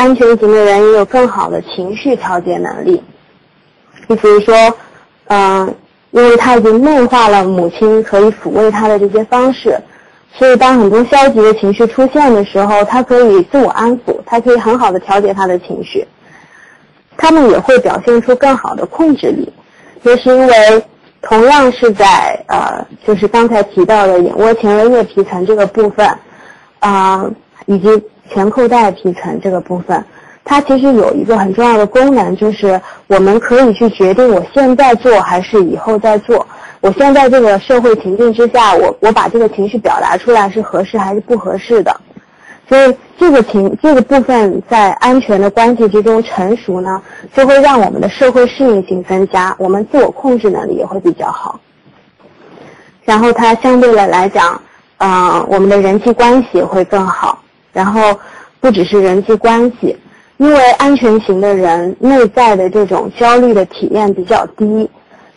安全型的人也有更好的情绪调节能力。就比如说，嗯，因为他已经内化了母亲可以抚慰他的这些方式，所以当很多消极的情绪出现的时候，他可以自我安抚，他可以很好的调节他的情绪。他们也会表现出更好的控制力，就是因为同样是在呃，就是刚才提到的眼窝前额叶皮层这个部分，啊，以及前扣带皮层这个部分，它其实有一个很重要的功能，就是我们可以去决定我现在做还是以后再做。我现在这个社会情境之下，我我把这个情绪表达出来是合适还是不合适的。所以这个情这个部分在安全的关系之中成熟呢，就会让我们的社会适应性增加，我们自我控制能力也会比较好。然后它相对的来讲，嗯，我们的人际关系会更好。然后不只是人际关系，因为安全型的人内在的这种焦虑的体验比较低，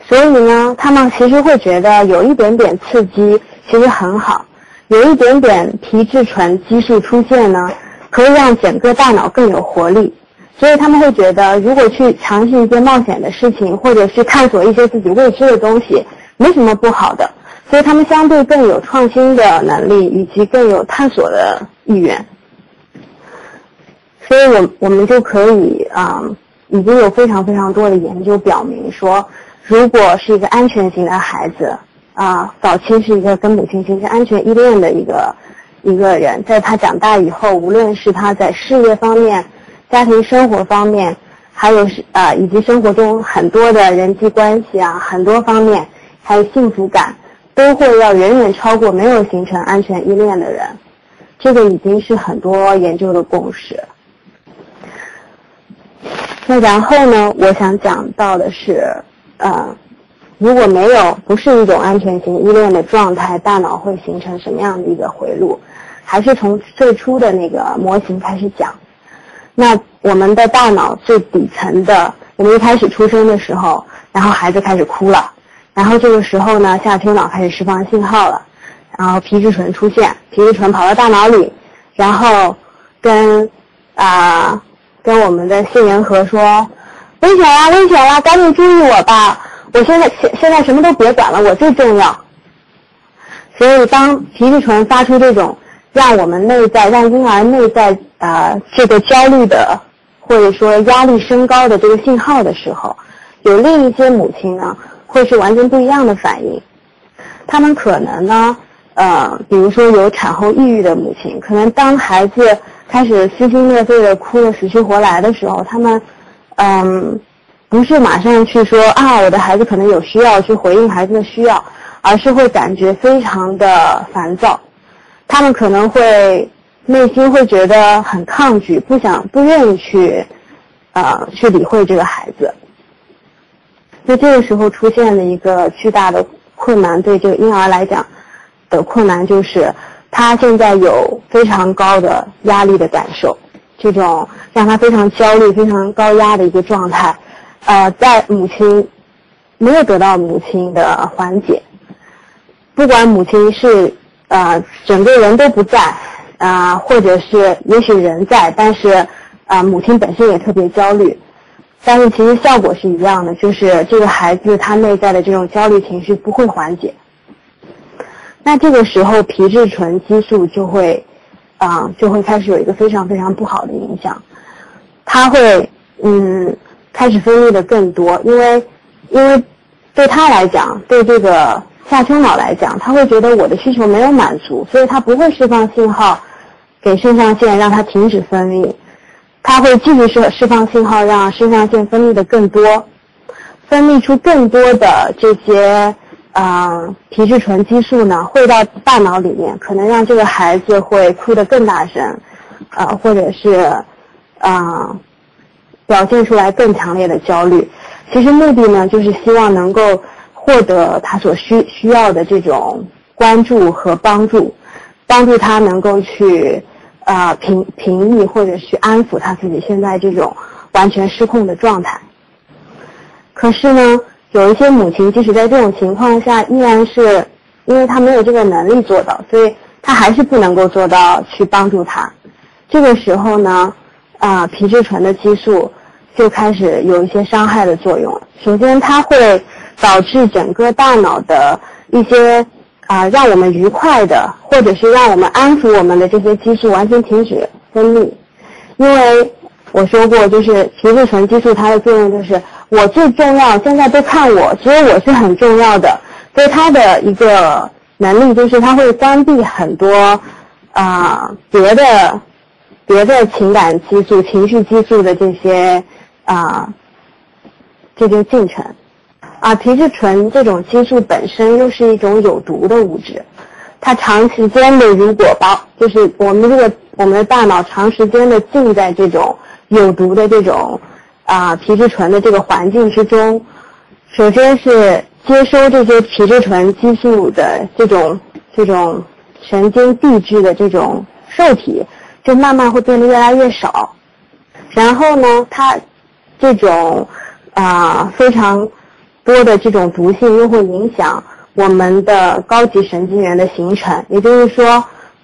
所以呢，他们其实会觉得有一点点刺激其实很好。有一点点皮质醇激素出现呢，可以让整个大脑更有活力，所以他们会觉得，如果去尝试一些冒险的事情，或者是探索一些自己未知的东西，没什么不好的。所以他们相对更有创新的能力，以及更有探索的意愿。所以我我们就可以啊，已经有非常非常多的研究表明说，如果是一个安全型的孩子。啊，早期是一个跟母亲形成安全依恋的一个一个人，在他长大以后，无论是他在事业方面、家庭生活方面，还有是啊，以及生活中很多的人际关系啊，很多方面，还有幸福感，都会要远远超过没有形成安全依恋的人。这个已经是很多研究的共识。那然后呢，我想讲到的是，呃。如果没有不是一种安全型依恋的状态，大脑会形成什么样的一个回路？还是从最初的那个模型开始讲？那我们的大脑最底层的，我们一开始出生的时候，然后孩子开始哭了，然后这个时候呢，下丘脑开始释放信号了，然后皮质醇出现，皮质醇跑到大脑里，然后跟啊跟我们的杏仁核说，危险啦，危险啦，赶紧注意我吧。我现在现现在什么都别管了，我最重要。所以当皮质醇发出这种让我们内在、让婴儿内在啊这个焦虑的或者说压力升高的这个信号的时候，有另一些母亲呢会是完全不一样的反应。他们可能呢呃，比如说有产后抑郁的母亲，可能当孩子开始撕心裂肺的哭得死去活来的时候，他们嗯。不是马上去说啊，我的孩子可能有需要去回应孩子的需要，而是会感觉非常的烦躁，他们可能会内心会觉得很抗拒，不想不愿意去，呃，去理会这个孩子。那这个时候出现了一个巨大的困难，对这个婴儿来讲的困难就是，他现在有非常高的压力的感受，这种让他非常焦虑、非常高压的一个状态。呃，在母亲没有得到母亲的缓解，不管母亲是呃整个人都不在啊，或者是也许人在，但是啊母亲本身也特别焦虑，但是其实效果是一样的，就是这个孩子他内在的这种焦虑情绪不会缓解。那这个时候皮质醇激素就会啊就会开始有一个非常非常不好的影响，它会嗯。开始分泌的更多，因为，因为对他来讲，对这个下丘脑来讲，他会觉得我的需求没有满足，所以他不会释放信号给肾上腺让它停止分泌，他会继续释释放信号让肾上腺分泌的更多，分泌出更多的这些啊皮质醇激素呢，会到大脑里面，可能让这个孩子会哭得更大声，啊，或者是啊。表现出来更强烈的焦虑，其实目的呢，就是希望能够获得他所需需要的这种关注和帮助，帮助他能够去啊平平抑或者去安抚他自己现在这种完全失控的状态。可是呢，有一些母亲即使在这种情况下，依然是因为她没有这个能力做到，所以她还是不能够做到去帮助他。这个时候呢。啊皮质醇的激素就开始有一些伤害的作用。首先，它会导致整个大脑的一些啊让我们愉快的，或者是让我们安抚我们的这些激素完全停止分泌，因为我说过，就是皮质醇激素它的作用就是我最重要，现在都看我，只有我是很重要的，所以它的一个能力就是它会关闭很多啊别的别的情感激素、情绪激素的这些啊这些进程。啊，皮质醇这种激素本身又是一种有毒的物质，它长时间的如果把就是我们这个我们的大脑长时间的浸在这种有毒的这种啊皮质醇的这个环境之中，首先是接收这些皮质醇激素的这种这种神经递质的这种受体，就慢慢会变得越来越少，然后呢，它这种啊非常。多的这种毒性又会影响我们的高级神经元的形成，也就是说，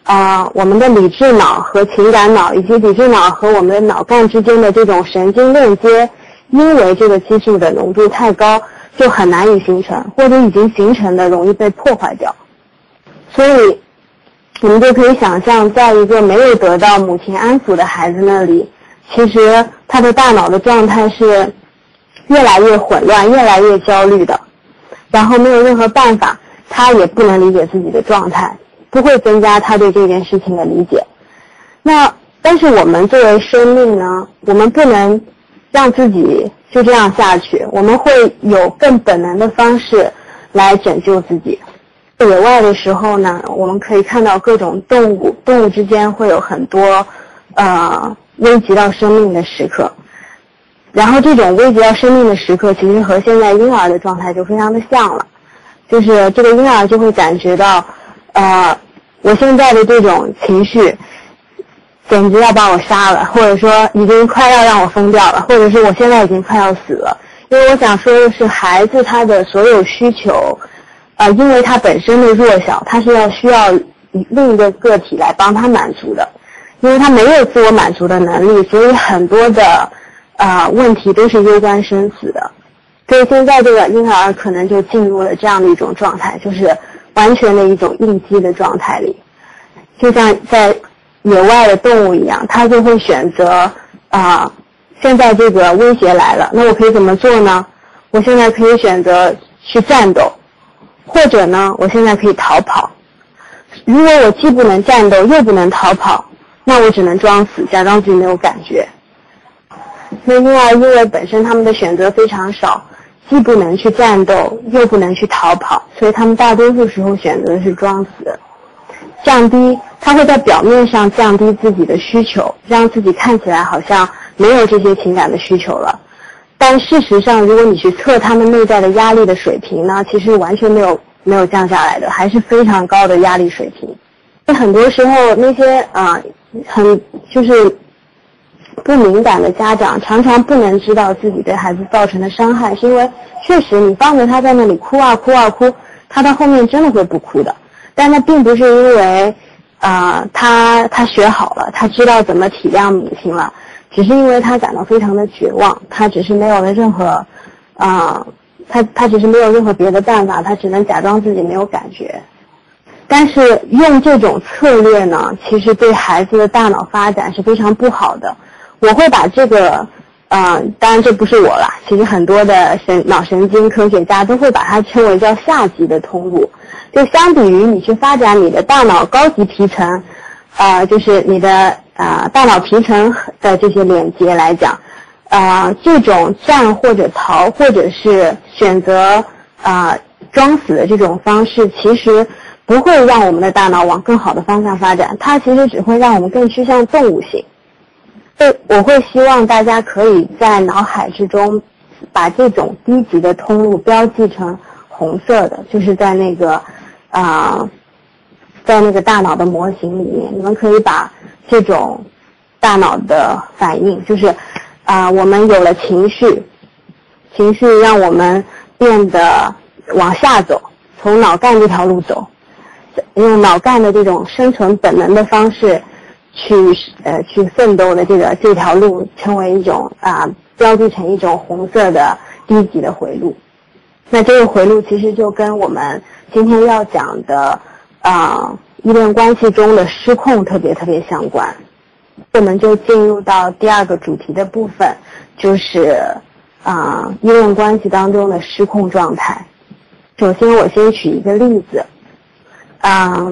啊，我们的理智脑和情感脑以及理智脑和我们的脑干之间的这种神经链接，因为这个激素的浓度太高，就很难以形成，或者已经形成的容易被破坏掉。所以，我们就可以想象，在一个没有得到母亲安抚的孩子那里，其实他的大脑的状态是。越来越混乱，越来越焦虑的，然后没有任何办法，他也不能理解自己的状态，不会增加他对这件事情的理解。那但是我们作为生命呢，我们不能让自己就这样下去，我们会有更本能的方式来拯救自己。野外的时候呢，我们可以看到各种动物，动物之间会有很多呃危及到生命的时刻。然后这种危及到生命的时刻，其实和现在婴儿的状态就非常的像了，就是这个婴儿就会感觉到，呃，我现在的这种情绪，简直要把我杀了，或者说已经快要让我疯掉了，或者是我现在已经快要死了。因为我想说的是，孩子他的所有需求，呃，因为他本身的弱小，他是要需要另一个个体来帮他满足的，因为他没有自我满足的能力，所以很多的。啊，问题都是攸关生死的，所以现在这个婴儿可能就进入了这样的一种状态，就是完全的一种应激的状态里，就像在野外的动物一样，它就会选择啊，现在这个威胁来了，那我可以怎么做呢？我现在可以选择去战斗，或者呢，我现在可以逃跑。如果我既不能战斗又不能逃跑，那我只能装死，假装自己没有感觉。那婴儿因为本身他们的选择非常少，既不能去战斗，又不能去逃跑，所以他们大多数时候选择的是装死，降低他会在表面上降低自己的需求，让自己看起来好像没有这些情感的需求了。但事实上，如果你去测他们内在的压力的水平呢，其实完全没有没有降下来的，还是非常高的压力水平。很多时候那些啊，很就是。不敏感的家长常常不能知道自己对孩子造成的伤害，是因为确实你放着他在那里哭啊哭啊哭，他到后面真的会不哭的。但那并不是因为啊他他学好了，他知道怎么体谅母亲了，只是因为他感到非常的绝望，他只是没有了任何啊他他只是没有任何别的办法，他只能假装自己没有感觉。但是用这种策略呢，其实对孩子的大脑发展是非常不好的。我会把这个，嗯，当然这不是我了，其实很多的神脑神经科学家都会把它称为叫下级的通路。就相比于你去发展你的大脑高级皮层，呃，就是你的呃大脑皮层的这些连接来讲，呃，这种战或者逃或者是选择啊装死的这种方式，其实不会让我们的大脑往更好的方向发展，它其实只会让我们更趋向动物性。我会希望大家可以在脑海之中把这种低级的通路标记成红色的，就是在那个啊，在那个大脑的模型里面，你们可以把这种大脑的反应，就是啊，我们有了情绪，情绪让我们变得往下走，从脑干这条路走，用脑干的这种生存本能的方式。去呃去奋斗的这个这条路，成为一种啊标记成一种红色的低级的回路。那这个回路其实就跟我们今天要讲的啊依恋关系中的失控特别特别相关。我们就进入到第二个主题的部分，就是啊依恋关系当中的失控状态。首先，我先举一个例子，啊，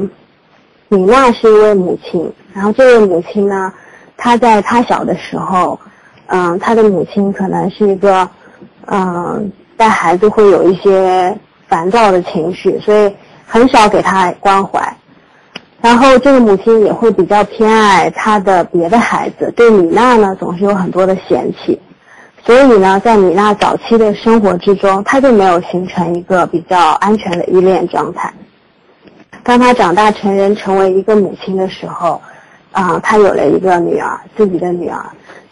米娜是一位母亲，然后这位母亲呢，她在她小的时候，嗯，她的母亲可能是一个，嗯，带孩子会有一些烦躁的情绪，所以很少给她关怀。然后这个母亲也会比较偏爱她的别的孩子，对米娜呢总是有很多的嫌弃，所以呢，在米娜早期的生活之中，她就没有形成一个比较安全的依恋状态。当她长大成人，成为一个母亲的时候，啊，他有了一个女儿，自己的女儿。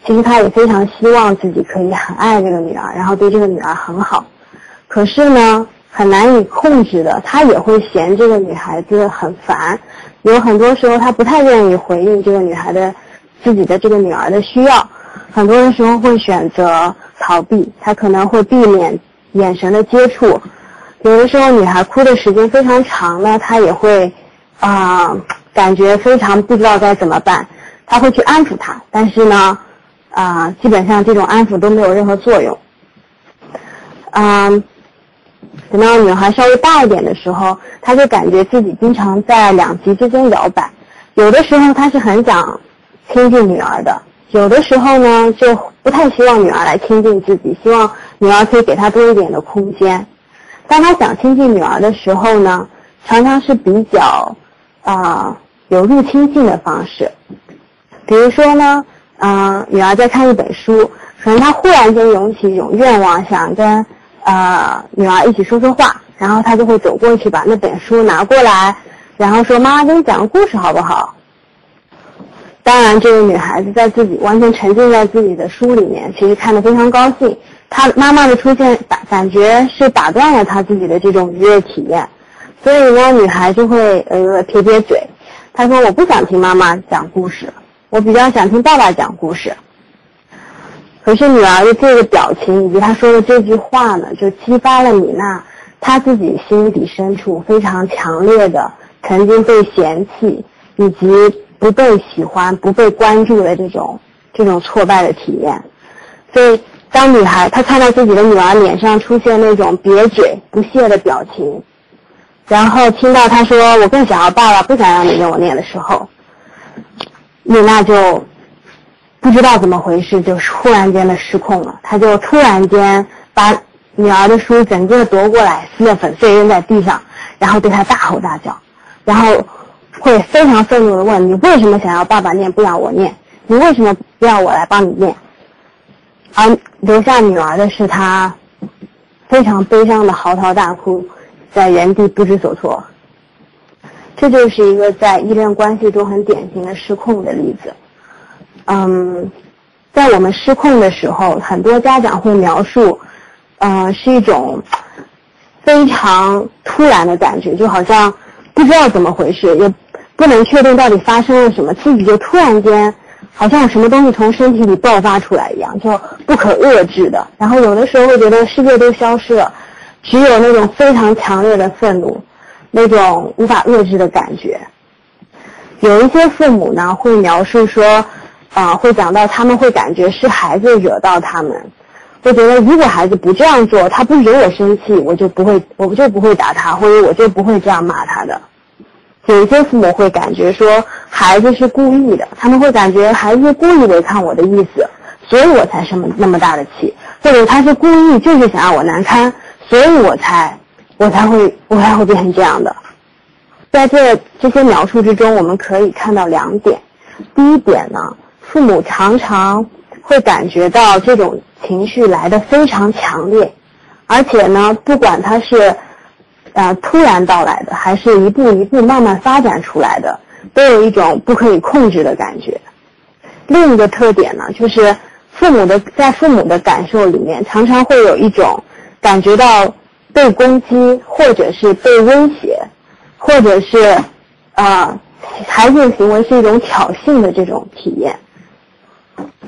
其实他也非常希望自己可以很爱这个女儿，然后对这个女儿很好。可是呢，很难以控制的，他也会嫌这个女孩子很烦。有很多时候，他不太愿意回应这个女孩的自己的这个女儿的需要，很多的时候会选择逃避，他可能会避免眼神的接触。有的时候，女孩哭的时间非常长呢，他也会啊感觉非常不知道该怎么办，他会去安抚她，但是呢啊基本上这种安抚都没有任何作用，嗯。等到女孩稍微大一点的时候，她就感觉自己经常在两极之间摇摆。有的时候，她是很想亲近女儿的；有的时候呢，就不太希望女儿来亲近自己，希望女儿可以给她多一点的空间。当她想亲近女儿的时候呢，常常是比较啊有入侵性的方式。比如说呢，嗯，女儿在看一本书，可能她忽然间涌起一种愿望，想跟。呃，女儿一起说说话，然后她就会走过去把那本书拿过来，然后说：“妈妈给你讲个故事好不好？”当然，这个女孩子在自己完全沉浸在自己的书里面，其实看得非常高兴。她妈妈的出现，感感觉是打断了她自己的这种愉悦体验，所以呢，女孩就会呃撇撇嘴，他说：“我不想听妈妈讲故事，我比较想听爸爸讲故事。”可是女儿的这个表情以及她说的这句话呢，就激发了米娜她自己心底深处非常强烈的曾经被嫌弃以及不被喜欢、不被关注的这种这种挫败的体验。所以，当女孩她看到自己的女儿脸上出现那种瘪嘴、不屑的表情，然后听到她说“我更想要爸爸，不想让你跟我念”的时候，米娜就。不知道怎么回事，就突然间的失控了。他就突然间把女儿的书整个夺过来，撕得粉碎，扔在地上，然后对她大吼大叫，然后会非常愤怒的问：“你为什么想要爸爸念，不让我念？你为什么不要我来帮你念？”而留下女儿的是他非常悲伤的嚎啕大哭，在原地不知所措。这就是一个在依恋关系中很典型的失控的例子。嗯，在我们失控的时候，很多家长会描述，呃，是一种非常突然的感觉，就好像不知道怎么回事，也不能确定到底发生了什么，自己就突然间好像有什么东西从身体里爆发出来一样，就不可遏制的。然后有的时候会觉得世界都消失了，只有那种非常强烈的愤怒，那种无法遏制的感觉。有一些父母呢会描述说。啊，会讲到他们会感觉是孩子惹到他们，会觉得如果孩子不这样做，他不惹我生气，我就不会，我就不会打他，或者我就不会这样骂他的。有一些父母会感觉说孩子是故意的，他们会感觉孩子故意违抗我的意思，所以我才生那么大的气，或者他是故意就是想让我难堪，所以我才我才会我才会变成这样的。在这这些描述之中，我们可以看到两点，第一点呢。父母常常会感觉到这种情绪来的非常强烈，而且呢，不管他是，呃，突然到来的，还是一步一步慢慢发展出来的，都有一种不可以控制的感觉。另一个特点呢，就是父母的在父母的感受里面，常常会有一种感觉到被攻击，或者是被威胁，或者是，啊，孩子的行为是一种挑衅的这种体验。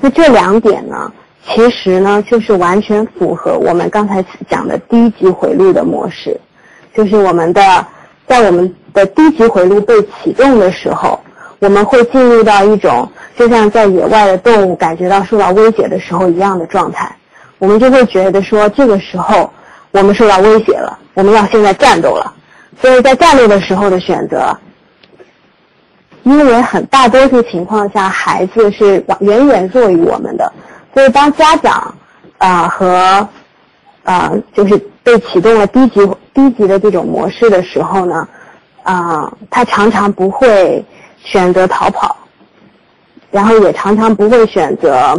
那这两点呢，其实呢就是完全符合我们刚才讲的低级回路的模式，就是我们的在我们的低级回路被启动的时候，我们会进入到一种就像在野外的动物感觉到受到威胁的时候一样的状态，我们就会觉得说这个时候我们受到威胁了，我们要现在战斗了。所以在战斗的时候的选择。因为很大多数情况下，孩子是远远弱于我们的，所以当家长啊和啊就是被启动了低级低级的这种模式的时候呢，啊他常常不会选择逃跑，然后也常常不会选择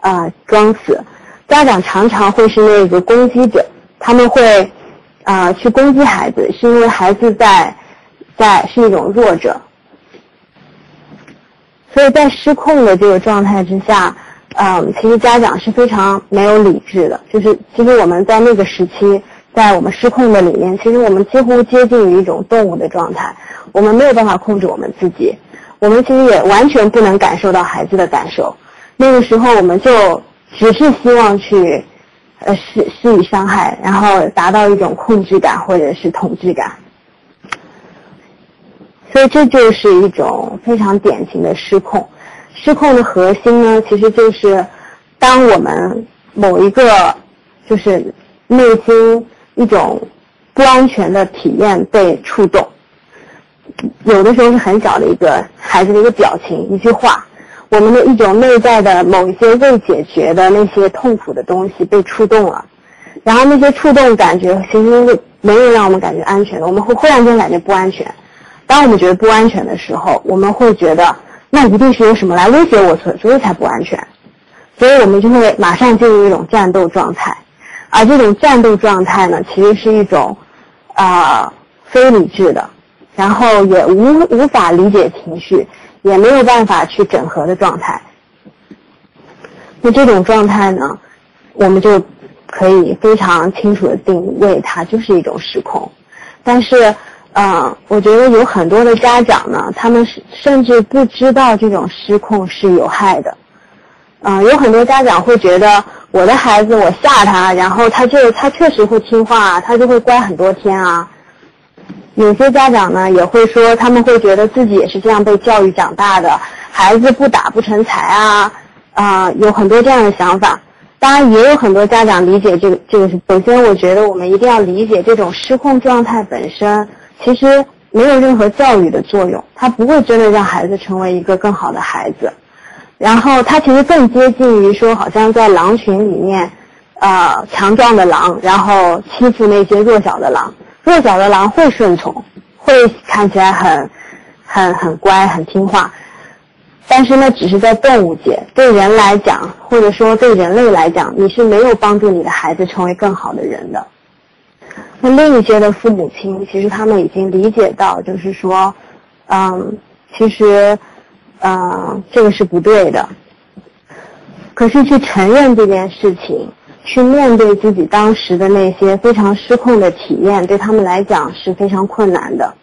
啊装死，家长常常会是那个攻击者，他们会啊去攻击孩子，是因为孩子在在是一种弱者。所以在失控的这个状态之下，嗯，其实家长是非常没有理智的。就是其实我们在那个时期，在我们失控的里面，其实我们几乎接近于一种动物的状态。我们没有办法控制我们自己，我们其实也完全不能感受到孩子的感受。那个时候，我们就只是希望去，呃，施施以伤害，然后达到一种控制感或者是统治感。所以这就是一种非常典型的失控。失控的核心呢，其实就是当我们某一个就是内心一种不安全的体验被触动，有的时候是很小的一个孩子的一个表情、一句话，我们的一种内在的某一些未解决的那些痛苦的东西被触动了，然后那些触动感觉其实没有让我们感觉安全的，我们会忽然间感觉不安全。当我们觉得不安全的时候，我们会觉得那一定是有什么来威胁我，所所以才不安全，所以我们就会马上进入一种战斗状态，而这种战斗状态呢，其实是一种啊非理智的，然后也无无法理解情绪，也没有办法去整合的状态。那这种状态呢，我们就可以非常清楚的定位它就是一种失控，但是。嗯，我觉得有很多的家长呢，他们甚至不知道这种失控是有害的。嗯，有很多家长会觉得我的孩子我吓他，然后他就他确实会听话，他就会乖很多天啊。有些家长呢也会说，他们会觉得自己也是这样被教育长大的，孩子不打不成才啊啊，有很多这样的想法。当然，也有很多家长理解这个这个是。首先，我觉得我们一定要理解这种失控状态本身。其实没有任何教育的作用，它不会真的让孩子成为一个更好的孩子。然后它其实更接近于说，好像在狼群里面，呃，强壮的狼，然后欺负那些弱小的狼。弱小的狼会顺从，会看起来很、很、很乖、很听话。但是呢，只是在动物界，对人来讲，或者说对人类来讲，你是没有帮助你的孩子成为更好的人的。那另一些的父母亲，其实他们已经理解到，就是说，嗯，其实，嗯，这个是不对的。可是去承认这件事情，去面对自己当时的那些非常失控的体验，对他们来讲是非常困难的。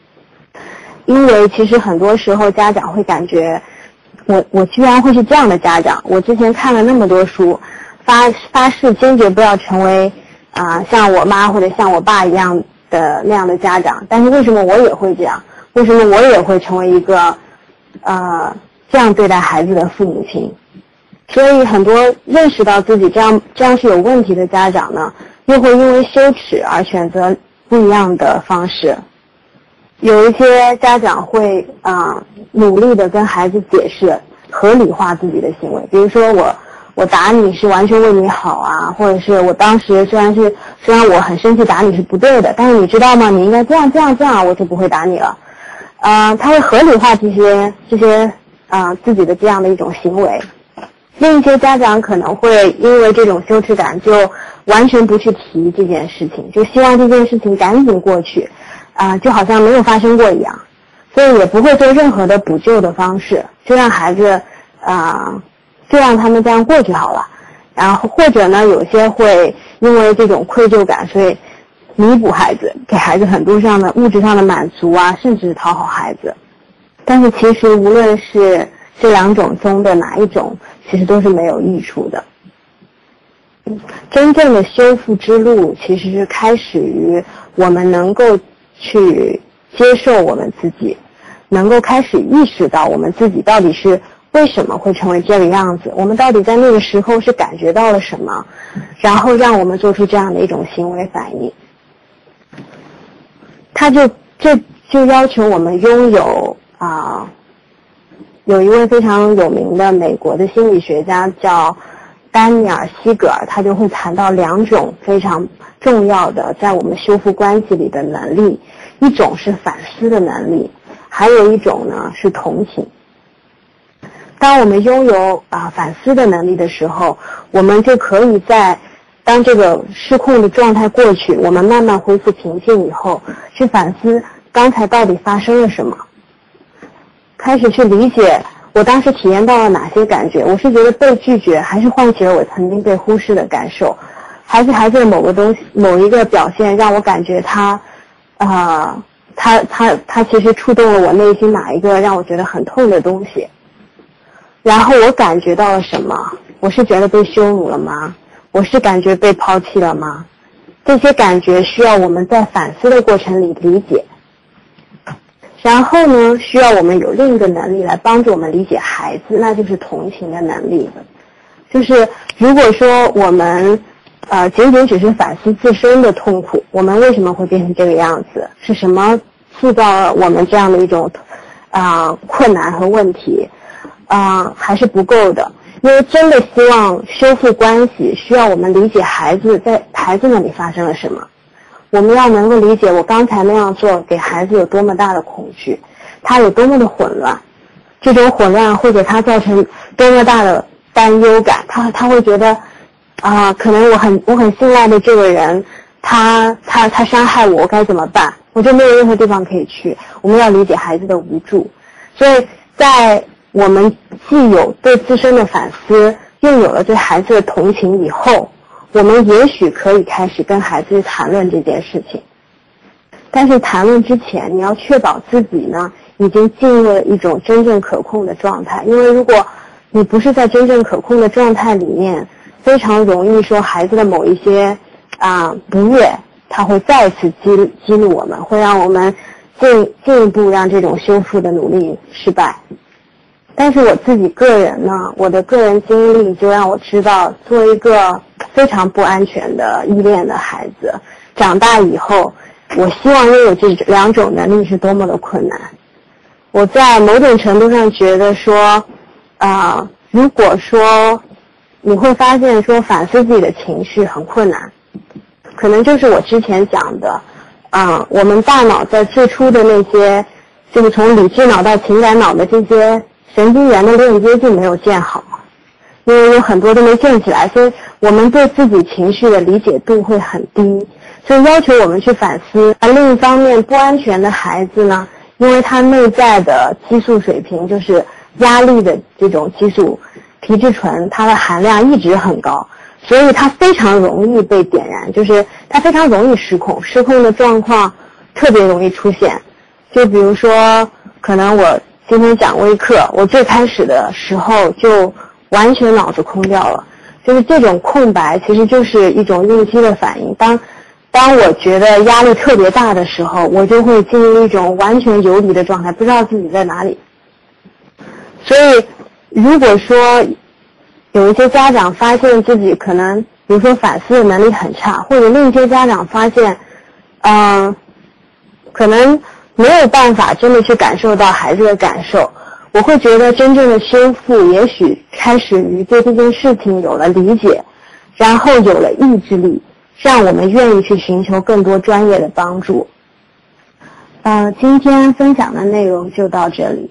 因为其实很多时候家长会感觉，我我居然会是这样的家长，我之前看了那么多书，发发誓坚决不要成为。啊，像我妈或者像我爸一样的那样的家长，但是为什么我也会这样？为什么我也会成为一个，呃，这样对待孩子的父母亲？所以很多认识到自己这样这样是有问题的家长呢，又会因为羞耻而选择不一样的方式。有一些家长会啊，努力的跟孩子解释，合理化自己的行为，比如说我。我打你是完全为你好啊，或者是我当时虽然是虽然我很生气打你是不对的，但是你知道吗？你应该这样这样这样，我就不会打你了。啊，他会合理化这些这些啊自己的这样的一种行为。另一些家长可能会因为这种羞耻感，就完全不去提这件事情，就希望这件事情赶紧过去，啊，就好像没有发生过一样，所以也不会做任何的补救的方式，就让孩子啊。就让他们这样过去好了，然后或者呢，有些会因为这种愧疚感，所以弥补孩子，给孩子很多上的物质上的满足啊，甚至讨好孩子。但是其实无论是这两种中的哪一种，其实都是没有益处的。真正的修复之路，其实是开始于我们能够去接受我们自己，能够开始意识到我们自己到底是为什么会成为这个样子，我们到底在那个时候是感觉到了什么，然后让我们做出这样的一种行为反应。他就这就要求我们拥有啊，有一位非常有名的美国的心理学家叫。丹尼尔·西格尔，他就会谈到两种非常重要的在我们修复关系里的能力，一种是反思的能力，还有一种呢是同情。当我们拥有啊反思的能力的时候，我们就可以在当这个失控的状态过去，我们慢慢恢复平静以后，去反思刚才到底发生了什么，开始去理解。我当时体验到了哪些感觉？我是觉得被拒绝，还是唤起了我曾经被忽视的感受？还是孩子的某个东西、某一个表现让我感觉他，啊，他他他其实触动了我内心哪一个让我觉得很痛的东西？然后我感觉到了什么？我是觉得被羞辱了吗？我是感觉被抛弃了吗？这些感觉需要我们在反思的过程里理解。然后呢，需要我们有另一个能力来帮助我们理解孩子，那就是同情的能力。就是如果说我们，呃，仅仅只是反思自身的痛苦，我们为什么会变成这个样子？是什么塑造了我们这样的一种啊困难和问题？啊，还是不够的。因为真的希望修复关系，需要我们理解孩子在孩子那里发生了什么。我们要能够理解我刚才那样做给孩子有多么大的恐惧，他有多么的混乱，这种混乱会给他造成多么大的担忧感。他他会觉得，啊，可能我很我很信赖的这个人，他他他伤害我，我该怎么办？我就没有任何地方可以去。我们要理解孩子的无助，所以在我们既有对自身的反思，又有了对孩子的同情以后。我们也许可以开始跟孩子谈论这件事情，但是谈论之前，你要确保自己呢已经进入了一种真正可控的状态。因为如果你不是在真正可控的状态里面，非常容易说孩子的某一些啊不悦，他会再次激激怒我们，会让我们进进一步让这种修复的努力失败。但是我自己个人呢，我的个人经历就让我知道，做一个非常不安全的依恋的孩子，长大以后，我希望拥有这两种能力是多么的困难。我在某种程度上觉得说，啊，如果说你会发现说反思自己的情绪很困难，可能就是我之前讲的，啊，我们大脑在最初的那些，就是从理智脑到情感脑的这些。神经元的链接并没有建好，因为有很多都没建起来，所以我们对自己情绪的理解度会很低，所以要求我们去反思。而另一方面，不安全的孩子呢，因为他内在的激素水平就是压力的这种激素，皮质醇它的含量一直很高，所以他非常容易被点燃，就是他非常容易失控，失控的状况特别容易出现。就比如说，可能我。今天讲微课，我最开始的时候就完全脑子空掉了，就是这种空白，其实就是一种应激的反应。当当我觉得压力特别大的时候，我就会进入一种完全游离的状态，不知道自己在哪里。所以，如果说有一些家长发现自己可能，比如说反思的能力很差，或者另一些家长发现，嗯，可能。没有办法真的去感受到孩子的感受，我会觉得真正的修复也许开始于对这件事情有了理解，然后有了意志力，让我们愿意去寻求更多专业的帮助。呃，今天分享的内容就到这里。